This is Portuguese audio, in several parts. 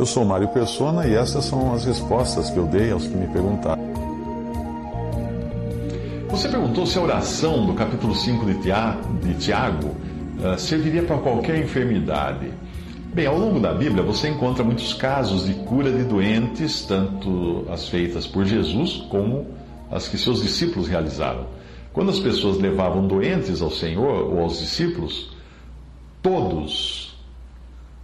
Eu sou Mário Persona e essas são as respostas que eu dei aos que me perguntaram. Você perguntou se a oração do capítulo 5 de Tiago uh, serviria para qualquer enfermidade. Bem, ao longo da Bíblia você encontra muitos casos de cura de doentes, tanto as feitas por Jesus como as que seus discípulos realizaram. Quando as pessoas levavam doentes ao Senhor ou aos discípulos, todos,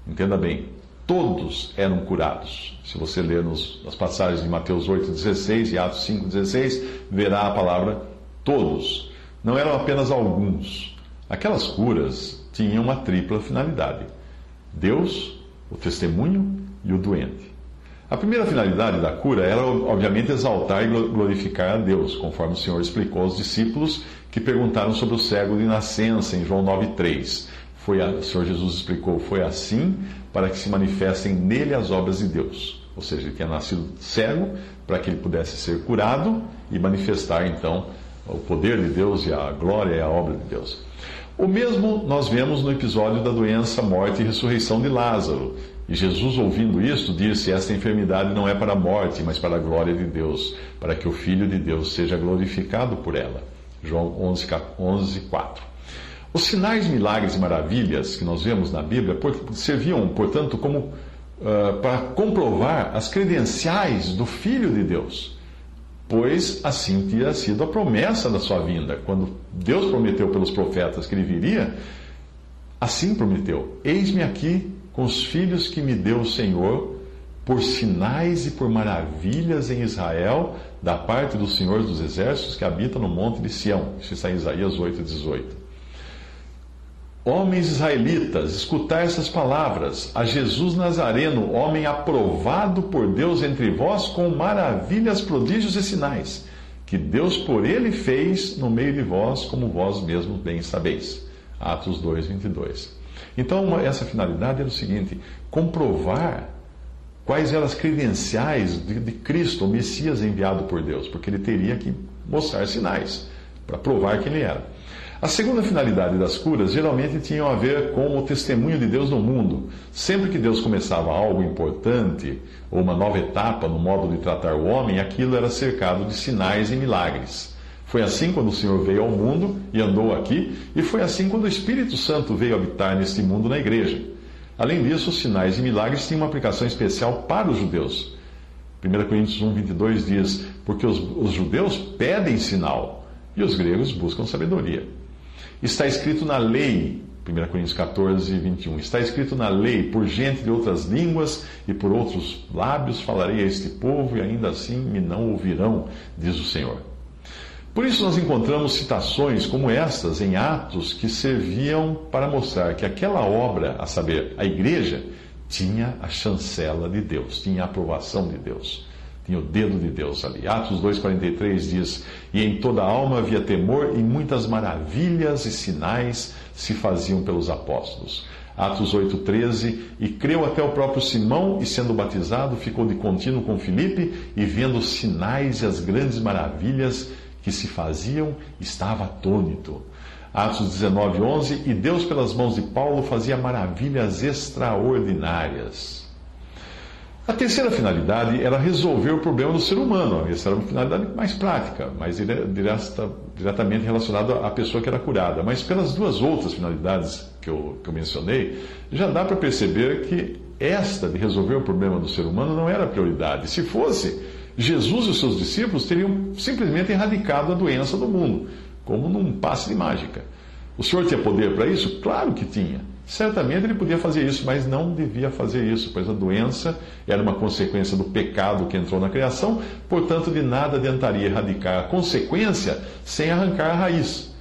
entenda bem, todos eram curados. Se você ler nos, nas passagens de Mateus 8,16 e Atos 5,16, verá a palavra todos. Não eram apenas alguns. Aquelas curas tinham uma tripla finalidade: Deus, o testemunho e o doente. A primeira finalidade da cura era, obviamente, exaltar e glorificar a Deus, conforme o Senhor explicou aos discípulos que perguntaram sobre o cego de nascença, em João 9,3. Foi o Senhor Jesus explicou: foi assim para que se manifestem nele as obras de Deus. Ou seja, ele tinha nascido cego para que ele pudesse ser curado e manifestar então o poder de Deus e a glória e a obra de Deus. O mesmo nós vemos no episódio da doença, morte e ressurreição de Lázaro. E Jesus, ouvindo isto, disse: Esta enfermidade não é para a morte, mas para a glória de Deus, para que o Filho de Deus seja glorificado por ela. João 11, 11 4. Os sinais, milagres e maravilhas que nós vemos na Bíblia serviam, portanto, como uh, para comprovar as credenciais do Filho de Deus pois assim tinha sido a promessa da sua vinda. Quando Deus prometeu pelos profetas que ele viria, assim prometeu: Eis-me aqui com os filhos que me deu o Senhor, por sinais e por maravilhas em Israel, da parte do Senhor dos Exércitos que habita no monte de Sião. Isso está em Isaías 8, 18. Homens israelitas, escutai essas palavras. A Jesus Nazareno, homem aprovado por Deus entre vós, com maravilhas, prodígios e sinais, que Deus por ele fez no meio de vós, como vós mesmos bem sabeis. Atos 2, 22. Então, essa finalidade era o seguinte: comprovar quais eram as credenciais de, de Cristo, o Messias enviado por Deus, porque ele teria que mostrar sinais para provar que ele era. A segunda finalidade das curas geralmente tinham a ver com o testemunho de Deus no mundo. Sempre que Deus começava algo importante ou uma nova etapa no modo de tratar o homem, aquilo era cercado de sinais e milagres. Foi assim quando o Senhor veio ao mundo e andou aqui, e foi assim quando o Espírito Santo veio habitar neste mundo na igreja. Além disso, os sinais e milagres tinham uma aplicação especial para os judeus. 1 Coríntios 1, 22 diz: Porque os, os judeus pedem sinal e os gregos buscam sabedoria. Está escrito na lei, 1 Coríntios 14, 21. Está escrito na lei: por gente de outras línguas e por outros lábios falarei a este povo, e ainda assim me não ouvirão, diz o Senhor. Por isso, nós encontramos citações como estas em Atos que serviam para mostrar que aquela obra, a saber, a igreja, tinha a chancela de Deus, tinha a aprovação de Deus. Tinha o dedo de Deus ali. Atos 2,43 diz: E em toda a alma havia temor, e muitas maravilhas e sinais se faziam pelos apóstolos. Atos 8,13: E creu até o próprio Simão, e sendo batizado, ficou de contínuo com Filipe, e vendo os sinais e as grandes maravilhas que se faziam, estava atônito. Atos 19:11 E Deus, pelas mãos de Paulo, fazia maravilhas extraordinárias. A terceira finalidade era resolver o problema do ser humano. Essa era uma finalidade mais prática, mais direta, diretamente relacionada à pessoa que era curada. Mas pelas duas outras finalidades que eu, que eu mencionei, já dá para perceber que esta de resolver o problema do ser humano não era prioridade. Se fosse, Jesus e os seus discípulos teriam simplesmente erradicado a doença do mundo, como num passe de mágica. O Senhor tinha poder para isso? Claro que tinha. Certamente ele podia fazer isso, mas não devia fazer isso, pois a doença era uma consequência do pecado que entrou na criação, portanto, de nada adiantaria erradicar a consequência sem arrancar a raiz.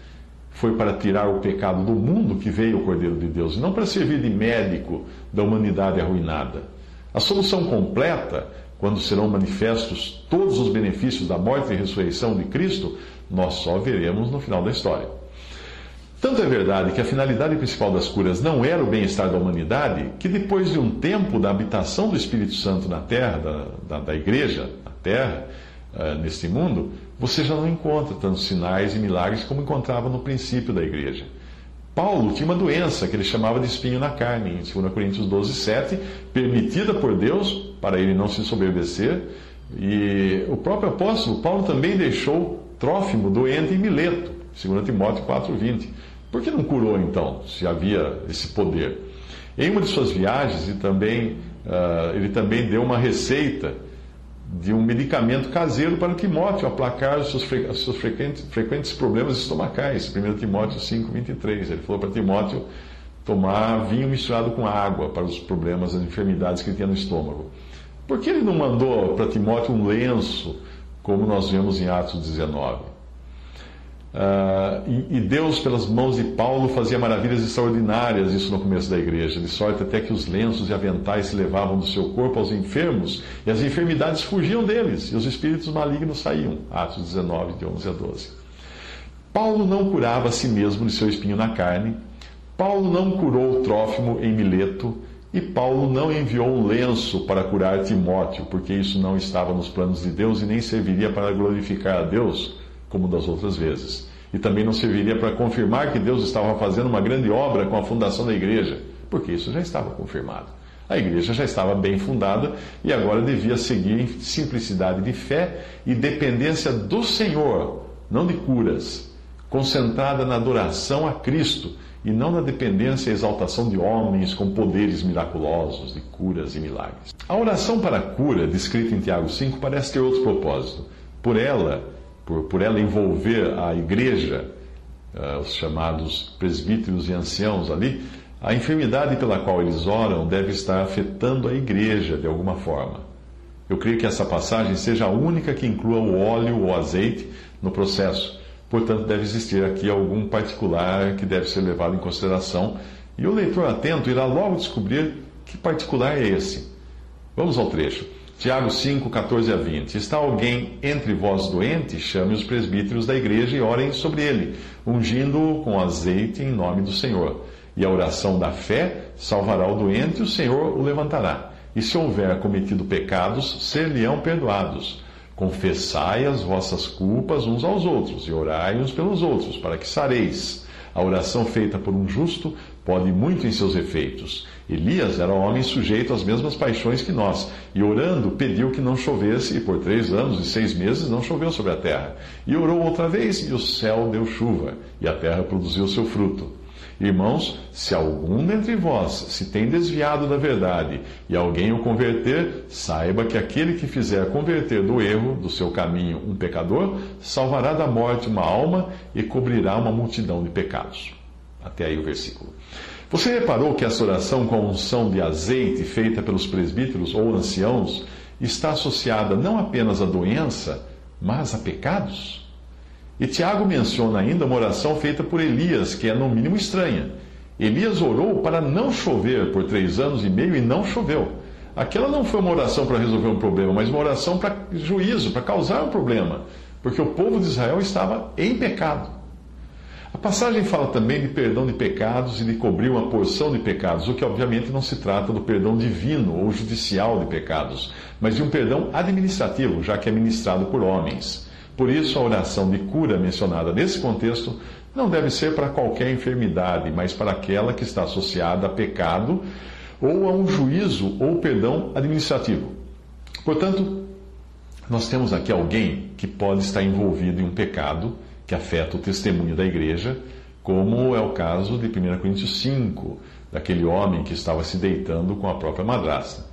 foi para tirar o pecado do mundo que veio o Cordeiro de Deus, e não para servir de médico da humanidade arruinada. A solução completa, quando serão manifestos todos os benefícios da morte e ressurreição de Cristo, nós só veremos no final da história. Tanto é verdade que a finalidade principal das curas não era o bem-estar da humanidade, que depois de um tempo da habitação do Espírito Santo na terra, da, da, da igreja, na terra, uh, neste mundo, você já não encontra tantos sinais e milagres como encontrava no princípio da igreja. Paulo tinha uma doença que ele chamava de espinho na carne, em 2 Coríntios 12, 7, permitida por Deus para ele não se soberbecer. E o próprio apóstolo Paulo também deixou Trófimo doente em Mileto, 2 Timóteo 4, 20. Por que não curou então, se havia esse poder? Em uma de suas viagens, ele também, uh, ele também deu uma receita de um medicamento caseiro para Timóteo aplacar os seus, fre os seus frequentes, frequentes, problemas estomacais. 1 Timóteo 5, 23. Ele falou para Timóteo tomar vinho misturado com água para os problemas, as enfermidades que ele tinha no estômago. Por que ele não mandou para Timóteo um lenço, como nós vemos em Atos 19? Uh, e, e, Deus, pelas mãos de Paulo, fazia maravilhas extraordinárias, isso no começo da igreja, de sorte até que os lenços e aventais se levavam do seu corpo aos enfermos, e as enfermidades fugiam deles, e os espíritos malignos saíam. Atos 19, de 11 a 12. Paulo não curava a si mesmo de seu espinho na carne, Paulo não curou o Trófimo em Mileto, e Paulo não enviou um lenço para curar Timóteo, porque isso não estava nos planos de Deus e nem serviria para glorificar a Deus como das outras vezes. E também não serviria para confirmar que Deus estava fazendo uma grande obra com a fundação da igreja, porque isso já estava confirmado. A igreja já estava bem fundada e agora devia seguir em simplicidade de fé e dependência do Senhor, não de curas, concentrada na adoração a Cristo e não na dependência e exaltação de homens com poderes miraculosos de curas e milagres. A oração para a cura, descrita em Tiago 5, parece ter outro propósito. Por ela, por, por ela envolver a igreja, uh, os chamados presbíteros e anciãos ali, a enfermidade pela qual eles oram deve estar afetando a igreja de alguma forma. Eu creio que essa passagem seja a única que inclua o óleo ou azeite no processo. Portanto, deve existir aqui algum particular que deve ser levado em consideração. E o leitor atento irá logo descobrir que particular é esse. Vamos ao trecho. Tiago 5, 14 a 20. Está alguém entre vós doente? Chame os presbíteros da igreja e orem sobre ele, ungindo-o com azeite em nome do Senhor. E a oração da fé salvará o doente e o Senhor o levantará. E se houver cometido pecados, ser-lhe-ão perdoados. Confessai as vossas culpas uns aos outros e orai uns pelos outros, para que sareis. A oração feita por um justo pode muito em seus efeitos. Elias era um homem sujeito às mesmas paixões que nós, e orando pediu que não chovesse, e por três anos e seis meses não choveu sobre a terra. E orou outra vez, e o céu deu chuva, e a terra produziu seu fruto. Irmãos, se algum dentre vós se tem desviado da verdade e alguém o converter, saiba que aquele que fizer converter do erro, do seu caminho, um pecador, salvará da morte uma alma e cobrirá uma multidão de pecados. Até aí o versículo. Você reparou que essa oração com a unção de azeite feita pelos presbíteros ou anciãos está associada não apenas à doença, mas a pecados? E Tiago menciona ainda uma oração feita por Elias, que é no mínimo estranha. Elias orou para não chover por três anos e meio e não choveu. Aquela não foi uma oração para resolver um problema, mas uma oração para juízo, para causar um problema, porque o povo de Israel estava em pecado. A passagem fala também de perdão de pecados e de cobrir uma porção de pecados, o que obviamente não se trata do perdão divino ou judicial de pecados, mas de um perdão administrativo, já que é ministrado por homens. Por isso, a oração de cura mencionada nesse contexto não deve ser para qualquer enfermidade, mas para aquela que está associada a pecado ou a um juízo ou perdão administrativo. Portanto, nós temos aqui alguém que pode estar envolvido em um pecado que afeta o testemunho da igreja, como é o caso de 1 Coríntios 5, daquele homem que estava se deitando com a própria madrasta.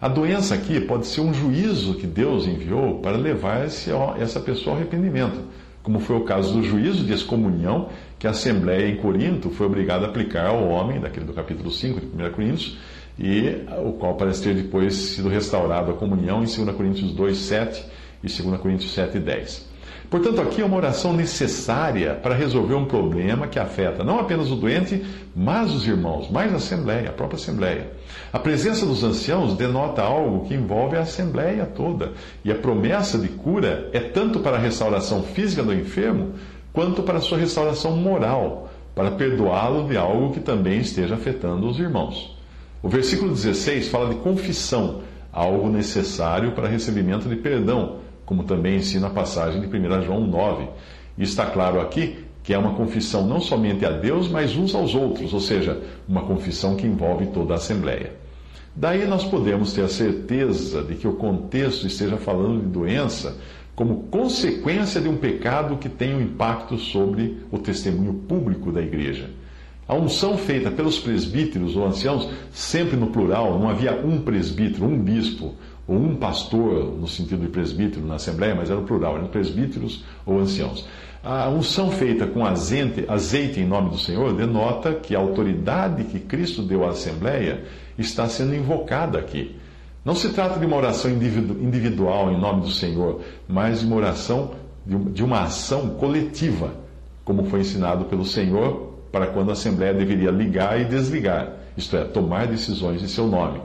A doença aqui pode ser um juízo que Deus enviou para levar esse, essa pessoa ao arrependimento, como foi o caso do juízo de excomunhão que a Assembleia em Corinto foi obrigada a aplicar ao homem, daquele do capítulo 5 de 1 Coríntios, e o qual parece ter depois sido restaurado a comunhão em 2 Coríntios 2, 7 e 2 Coríntios 7, 10. Portanto, aqui é uma oração necessária para resolver um problema que afeta não apenas o doente, mas os irmãos, mais a Assembleia, a própria Assembleia. A presença dos anciãos denota algo que envolve a Assembleia toda, e a promessa de cura é tanto para a restauração física do enfermo, quanto para a sua restauração moral, para perdoá-lo de algo que também esteja afetando os irmãos. O versículo 16 fala de confissão, algo necessário para recebimento de perdão, como também ensina a passagem de 1 João 9. E está claro aqui que é uma confissão não somente a Deus, mas uns aos outros, ou seja, uma confissão que envolve toda a Assembleia. Daí nós podemos ter a certeza de que o contexto esteja falando de doença como consequência de um pecado que tem um impacto sobre o testemunho público da igreja. A unção feita pelos presbíteros ou anciãos, sempre no plural, não havia um presbítero, um bispo, um pastor, no sentido de presbítero na Assembleia, mas era o plural, eram presbíteros ou anciãos. A unção feita com azeite, azeite em nome do Senhor denota que a autoridade que Cristo deu à Assembleia está sendo invocada aqui. Não se trata de uma oração individual em nome do Senhor, mas de uma oração, de uma ação coletiva, como foi ensinado pelo Senhor para quando a Assembleia deveria ligar e desligar, isto é, tomar decisões em seu nome.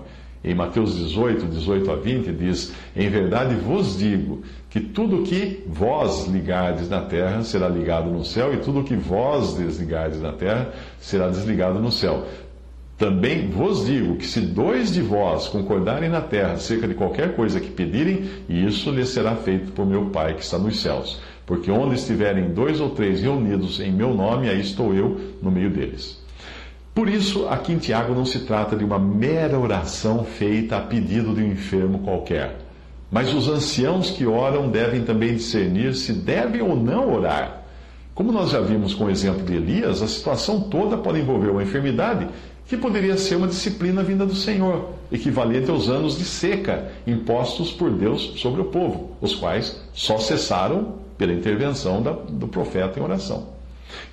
Em Mateus 18, 18 a 20, diz: Em verdade vos digo que tudo que vós ligardes na terra será ligado no céu, e tudo que vós desligardes na terra será desligado no céu. Também vos digo que se dois de vós concordarem na terra acerca de qualquer coisa que pedirem, isso lhes será feito por meu Pai que está nos céus. Porque onde estiverem dois ou três reunidos em meu nome, aí estou eu no meio deles. Por isso, aqui em Tiago não se trata de uma mera oração feita a pedido de um enfermo qualquer. Mas os anciãos que oram devem também discernir se devem ou não orar. Como nós já vimos com o exemplo de Elias, a situação toda pode envolver uma enfermidade que poderia ser uma disciplina vinda do Senhor, equivalente aos anos de seca impostos por Deus sobre o povo, os quais só cessaram pela intervenção da, do profeta em oração.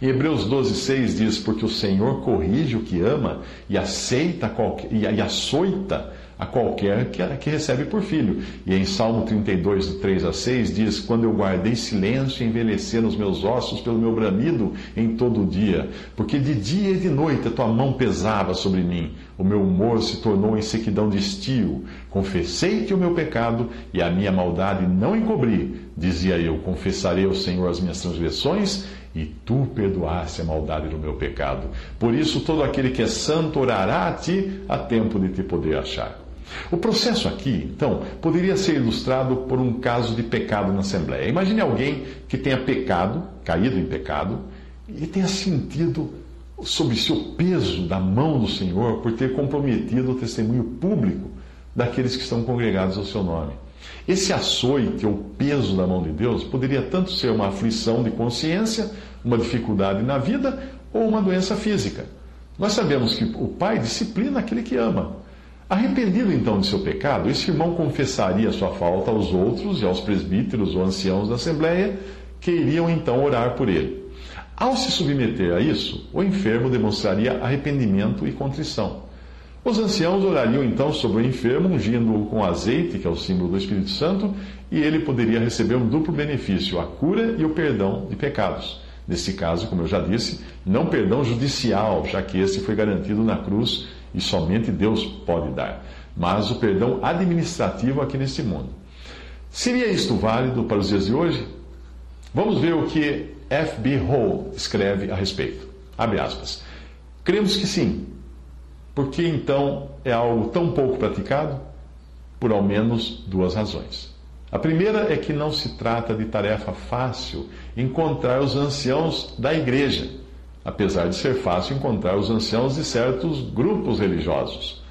Em Hebreus 12, 6 diz: Porque o Senhor corrige o que ama e aceita qualquer, e, açoita a qualquer que, que recebe por filho. E em Salmo 32, de 3 a 6, diz: Quando eu guardei silêncio envelheceram os meus ossos pelo meu bramido em todo o dia, porque de dia e de noite a tua mão pesava sobre mim, o meu humor se tornou em sequidão de estio. Confessei-te o meu pecado e a minha maldade não encobri. Dizia eu: Confessarei ao Senhor as minhas transgressões e tu perdoaste a maldade do meu pecado. Por isso, todo aquele que é santo orará a ti a tempo de te poder achar. O processo aqui, então, poderia ser ilustrado por um caso de pecado na Assembleia. Imagine alguém que tenha pecado, caído em pecado, e tenha sentido sob seu peso da mão do Senhor por ter comprometido o testemunho público daqueles que estão congregados ao seu nome. Esse açoite ou peso da mão de Deus poderia tanto ser uma aflição de consciência, uma dificuldade na vida ou uma doença física. Nós sabemos que o Pai disciplina aquele que ama. Arrependido então de seu pecado, esse irmão confessaria sua falta aos outros e aos presbíteros ou anciãos da Assembleia, que iriam então orar por ele. Ao se submeter a isso, o enfermo demonstraria arrependimento e contrição. Os anciãos orariam então sobre o enfermo, ungindo-o com azeite, que é o símbolo do Espírito Santo, e ele poderia receber um duplo benefício: a cura e o perdão de pecados. Nesse caso, como eu já disse, não perdão judicial, já que esse foi garantido na cruz e somente Deus pode dar, mas o perdão administrativo aqui neste mundo. Seria isto válido para os dias de hoje? Vamos ver o que F.B. Hall escreve a respeito. Abre aspas. Cremos que sim. Por que então é algo tão pouco praticado? Por ao menos duas razões. A primeira é que não se trata de tarefa fácil encontrar os anciãos da igreja apesar de ser fácil encontrar os anciãos de certos grupos religiosos.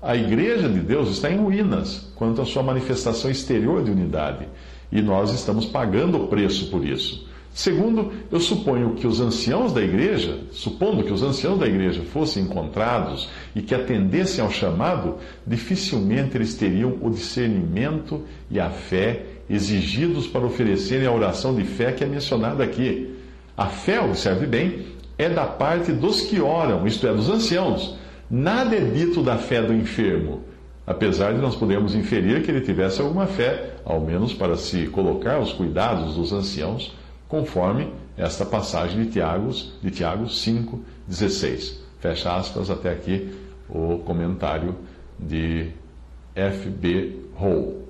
A Igreja de Deus está em ruínas quanto à sua manifestação exterior de unidade, e nós estamos pagando o preço por isso. Segundo, eu suponho que os anciãos da igreja, supondo que os anciãos da igreja fossem encontrados e que atendessem ao chamado, dificilmente eles teriam o discernimento e a fé exigidos para oferecerem a oração de fé que é mencionada aqui. A fé, observe bem, é da parte dos que oram, isto é, dos anciãos. Nada é dito da fé do enfermo, apesar de nós podermos inferir que ele tivesse alguma fé, ao menos para se colocar aos cuidados dos anciãos, conforme esta passagem de Tiago, de Tiago 5,16. Fecha aspas até aqui o comentário de F.B. Hall.